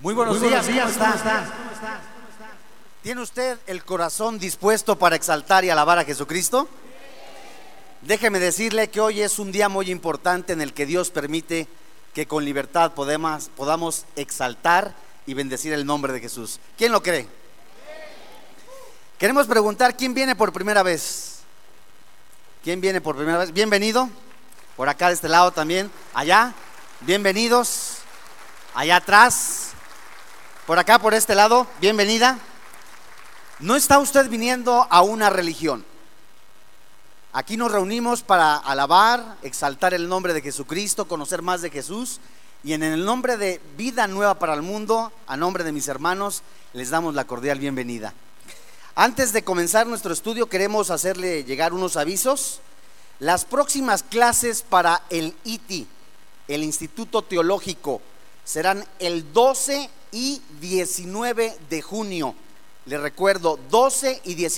Muy buenos, días, ¿cómo está? ¿Tiene usted el corazón dispuesto para exaltar y alabar a Jesucristo? Déjeme decirle que hoy es un día muy importante en el que Dios permite que con libertad podemos, podamos exaltar y bendecir el nombre de Jesús. ¿Quién lo cree? Queremos preguntar, ¿quién viene por primera vez? ¿Quién viene por primera vez? Bienvenido. Por acá de este lado también. Allá. Bienvenidos. Allá atrás. Por acá, por este lado. Bienvenida. No está usted viniendo a una religión. Aquí nos reunimos para alabar, exaltar el nombre de Jesucristo, conocer más de Jesús. Y en el nombre de Vida Nueva para el Mundo, a nombre de mis hermanos, les damos la cordial bienvenida. Antes de comenzar nuestro estudio, queremos hacerle llegar unos avisos. Las próximas clases para el ITI, el Instituto Teológico, serán el 12 y 19 de junio. Le recuerdo, 12 y 19.